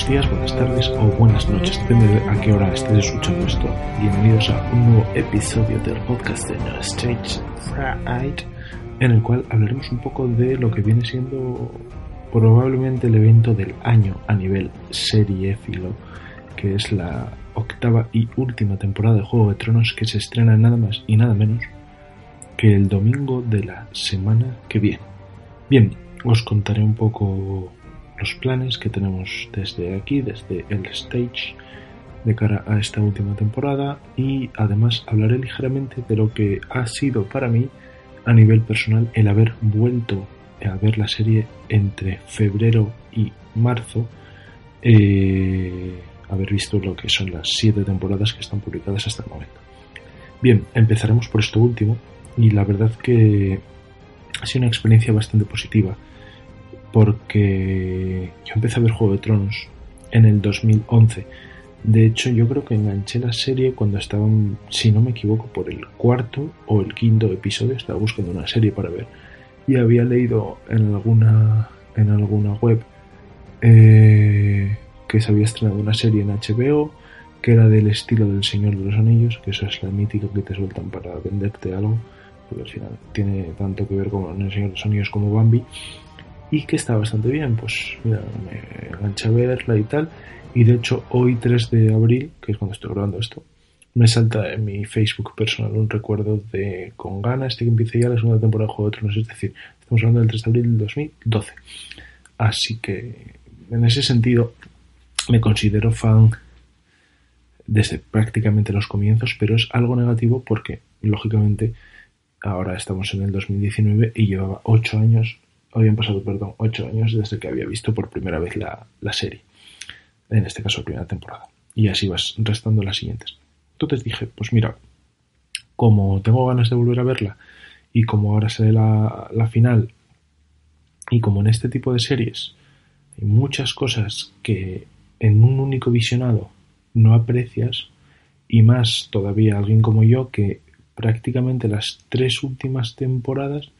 buenos días, buenas tardes o buenas noches, depende de a qué hora estés escuchando esto. Bienvenidos a un nuevo episodio del podcast de No Stage Fright, en el cual hablaremos un poco de lo que viene siendo probablemente el evento del año a nivel serie filo, que es la octava y última temporada de Juego de Tronos que se estrena nada más y nada menos que el domingo de la semana que viene. Bien, os contaré un poco los planes que tenemos desde aquí, desde el stage, de cara a esta última temporada y además hablaré ligeramente de lo que ha sido para mí a nivel personal el haber vuelto a ver la serie entre febrero y marzo, eh, haber visto lo que son las siete temporadas que están publicadas hasta el momento. Bien, empezaremos por esto último y la verdad que ha sido una experiencia bastante positiva porque yo empecé a ver Juego de Tronos en el 2011. De hecho, yo creo que enganché la serie cuando estaba, si no me equivoco, por el cuarto o el quinto episodio. Estaba buscando una serie para ver y había leído en alguna en alguna web eh, que se había estrenado una serie en HBO que era del estilo del Señor de los Anillos, que eso es la mítica que te sueltan para venderte algo, porque al final tiene tanto que ver con el Señor de los Anillos como Bambi y que está bastante bien. Pues mira, me enganché a verla y tal. Y de hecho, hoy 3 de abril, que es cuando estoy grabando esto, me salta en mi Facebook personal un recuerdo de con ganas de que empiece ya la segunda temporada de Juego de Tronos. Es decir, estamos hablando del 3 de abril del 2012. Así que, en ese sentido, me considero fan desde prácticamente los comienzos, pero es algo negativo porque, lógicamente, ahora estamos en el 2019 y llevaba 8 años habían pasado, perdón, ocho años desde que había visto por primera vez la, serie. En este caso, la primera temporada. Y así vas restando las siguientes. Entonces dije, pues mira, como tengo ganas de volver a verla y como ahora sale la, la final y como en este tipo de series hay muchas cosas que en un único visionado no aprecias y más todavía alguien como yo que prácticamente las tres últimas temporadas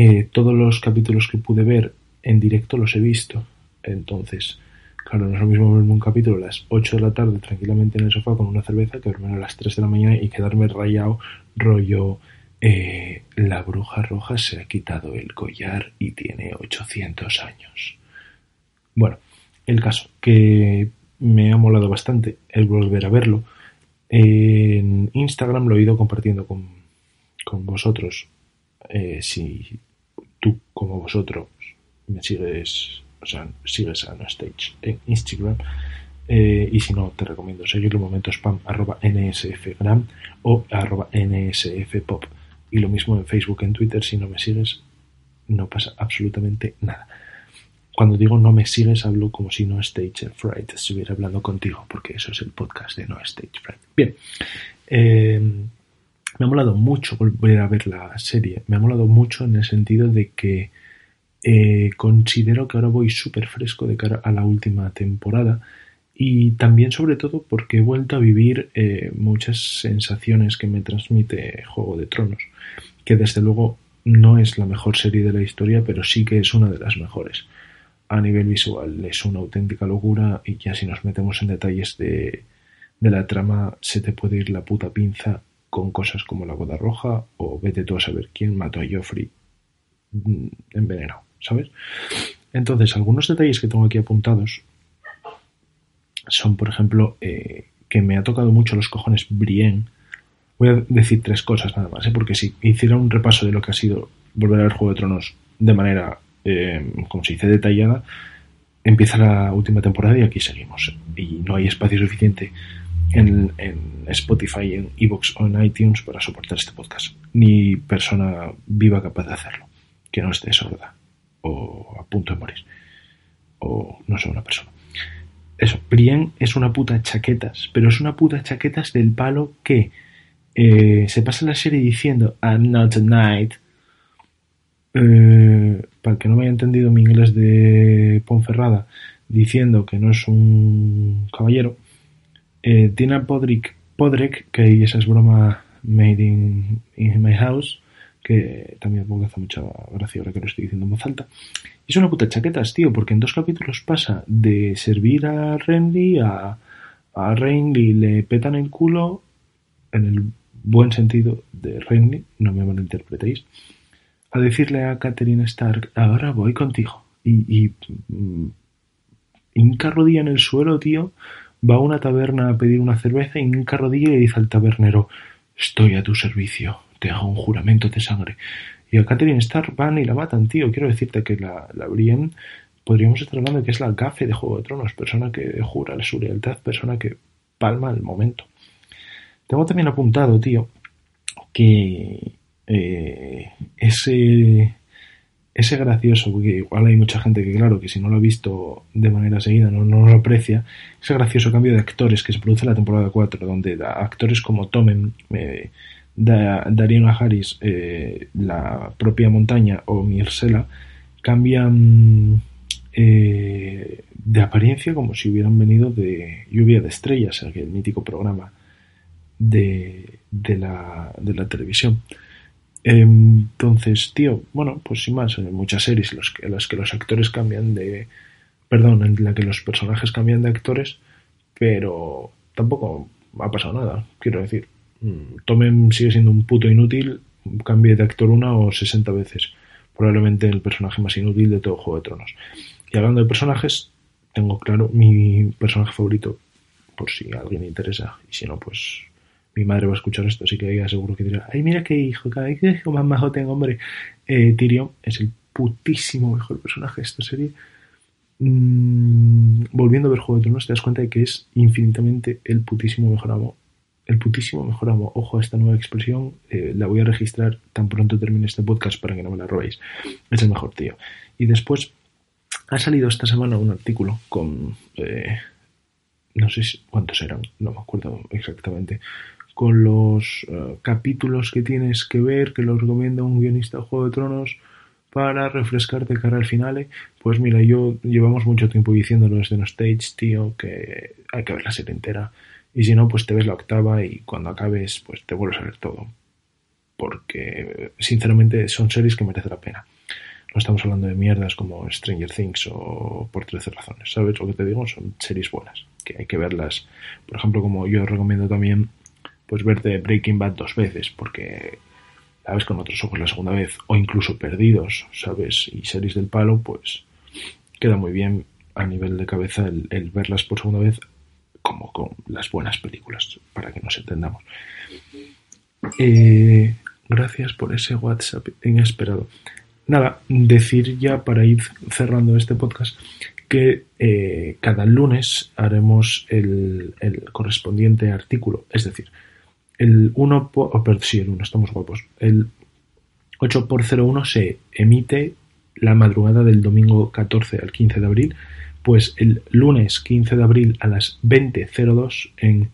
eh, todos los capítulos que pude ver en directo los he visto. Entonces, claro, no es lo mismo verme un capítulo a las 8 de la tarde tranquilamente en el sofá con una cerveza que verme a las 3 de la mañana y quedarme rayado rollo eh, la bruja roja se ha quitado el collar y tiene 800 años. Bueno, el caso, que me ha molado bastante el volver a verlo. En Instagram lo he ido compartiendo con, con vosotros eh, si tú como vosotros me sigues, o sea, sigues a No Stage en Instagram, eh, y si no, te recomiendo seguirlo momento spam arroba nsfgram o arroba nsfpop. Y lo mismo en Facebook, en Twitter, si no me sigues, no pasa absolutamente nada. Cuando digo no me sigues, hablo como si No Stage Fright estuviera hablando contigo, porque eso es el podcast de No Stage Fright. Bien, eh, me ha molado mucho volver a ver la serie. Me ha molado mucho en el sentido de que eh, considero que ahora voy súper fresco de cara a la última temporada. Y también sobre todo porque he vuelto a vivir eh, muchas sensaciones que me transmite Juego de Tronos. Que desde luego no es la mejor serie de la historia, pero sí que es una de las mejores. A nivel visual es una auténtica locura y ya si nos metemos en detalles de, de la trama se te puede ir la puta pinza con cosas como la boda roja o vete tú a saber quién mató a Joffrey mm, envenenado, ¿sabes? Entonces, algunos detalles que tengo aquí apuntados son, por ejemplo, eh, que me ha tocado mucho los cojones Brienne. Voy a decir tres cosas nada más, ¿eh? porque si hiciera un repaso de lo que ha sido volver a ver Juego de Tronos de manera, eh, como se dice, detallada, empieza la última temporada y aquí seguimos. Y no hay espacio suficiente en, Spotify, en Evox o en iTunes para soportar este podcast. Ni persona viva capaz de hacerlo, que no esté sorda o a punto de morir. O no sé, una persona. Eso, Brienne es una puta chaquetas, pero es una puta chaquetas del palo que eh, se pasa la serie diciendo I'm not a knight. Eh, para que no me haya entendido mi inglés de Ponferrada, diciendo que no es un caballero eh, Tina Podrick, Podrick, que esa es broma made in, my house, que también me hace mucha gracia ahora que lo estoy diciendo en voz alta. Y una puta chaquetas, tío, porque en dos capítulos pasa de servir a Renly a, a Renly le petan el culo, en el buen sentido de Renly, no me malinterpretéis, a decirle a Catherine Stark, ahora voy contigo. Y, y mm, hinca rodilla en el suelo, tío, va a una taberna a pedir una cerveza y hinca rodilla y dice al tabernero, estoy a tu servicio te hago un juramento de sangre. Y a Catherine Starr van y la matan, tío. Quiero decirte que la, la Brienne podríamos estar hablando de que es la gafe de Juego de Tronos, persona que jura su lealtad, persona que palma el momento. Tengo también apuntado, tío, que eh, ese, ese gracioso, porque igual hay mucha gente que, claro, que si no lo ha visto de manera seguida no, lo aprecia, ese gracioso cambio de actores que se produce en la temporada 4, donde actores como Tomen, eh, Dariana Harris, eh, la propia montaña o Mirsela cambian eh, de apariencia como si hubieran venido de Lluvia de Estrellas, el mítico programa de la televisión. Entonces, tío, bueno, pues sin más, en muchas series en las que los actores cambian de. Perdón, en la que los personajes cambian de actores, pero tampoco ha pasado nada, quiero decir. Mm, Tomen sigue siendo un puto inútil, cambie de actor una o 60 veces. Probablemente el personaje más inútil de todo Juego de Tronos. Y hablando de personajes, tengo claro mi personaje favorito, por si alguien le interesa. Y si no, pues mi madre va a escuchar esto, así que ella seguro que dirá, ay, mira qué hijo, qué hijo más majo tengo, hombre. Eh, Tyrion es el putísimo mejor personaje de esta serie. Mm, volviendo a ver Juego de Tronos, te das cuenta de que es infinitamente el putísimo mejor amo el putísimo mejor amo. Ojo a esta nueva expresión, eh, la voy a registrar tan pronto termine este podcast para que no me la robéis. Es el mejor tío. Y después ha salido esta semana un artículo con... Eh, no sé cuántos eran, no me acuerdo exactamente. Con los eh, capítulos que tienes que ver, que los recomienda un guionista de Juego de Tronos para refrescarte cara al final. Pues mira, yo llevamos mucho tiempo diciéndolo desde No Stage, tío, que hay que ver la serie entera y si no, pues te ves la octava y cuando acabes, pues te vuelves a ver todo. Porque, sinceramente, son series que merecen la pena. No estamos hablando de mierdas como Stranger Things o por 13 razones. ¿Sabes lo que te digo? Son series buenas, que hay que verlas. Por ejemplo, como yo recomiendo también, pues verte Breaking Bad dos veces, porque la ves con otros ojos la segunda vez, o incluso Perdidos, ¿sabes? Y series del palo, pues queda muy bien a nivel de cabeza el verlas por segunda vez como con las buenas películas, para que nos entendamos. Eh, gracias por ese WhatsApp inesperado. Nada, decir ya para ir cerrando este podcast que eh, cada lunes haremos el, correspondiente artículo, es decir, el 1 por, oh, sí, el 1, estamos guapos, el 8 por 01 se emite la madrugada del domingo 14 al 15 de abril pues el lunes 15 de abril a las 20.02 en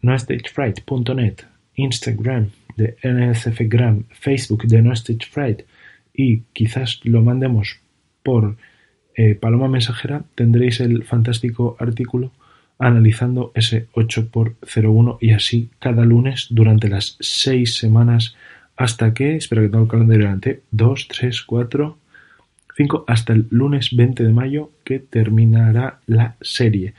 nostagefright.net, Instagram de NSFgram, Facebook de NoStageFright y quizás lo mandemos por eh, Paloma Mensajera, tendréis el fantástico artículo analizando ese 8x01 y así cada lunes durante las 6 semanas hasta que, espero que tenga el calendario delante, 2, 3, 4, 5 hasta el lunes 20 de mayo que terminará la serie.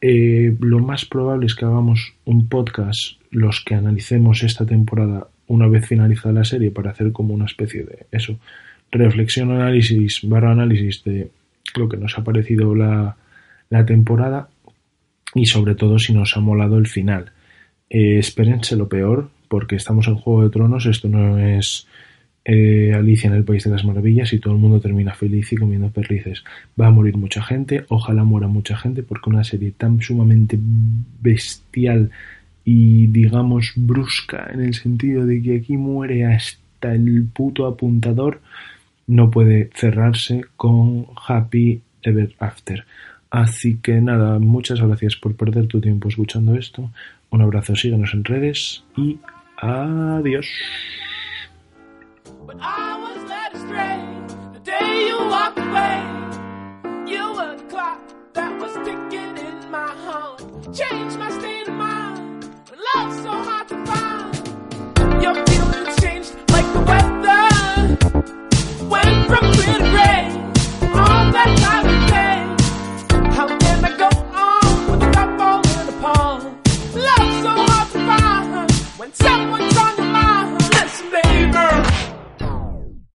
Eh, lo más probable es que hagamos un podcast los que analicemos esta temporada una vez finalizada la serie para hacer como una especie de eso, reflexión, análisis, barra análisis de lo que nos ha parecido la, temporada y sobre todo si nos ha molado el final. Eh, espérense lo peor porque estamos en Juego de Tronos, esto no es eh, Alicia en el País de las Maravillas y todo el mundo termina feliz y comiendo perlices. Va a morir mucha gente, ojalá muera mucha gente porque una serie tan sumamente bestial y digamos brusca en el sentido de que aquí muere hasta el puto apuntador no puede cerrarse con Happy Ever After. Así que nada, muchas gracias por perder tu tiempo escuchando esto. Un abrazo, síguenos en redes y adiós.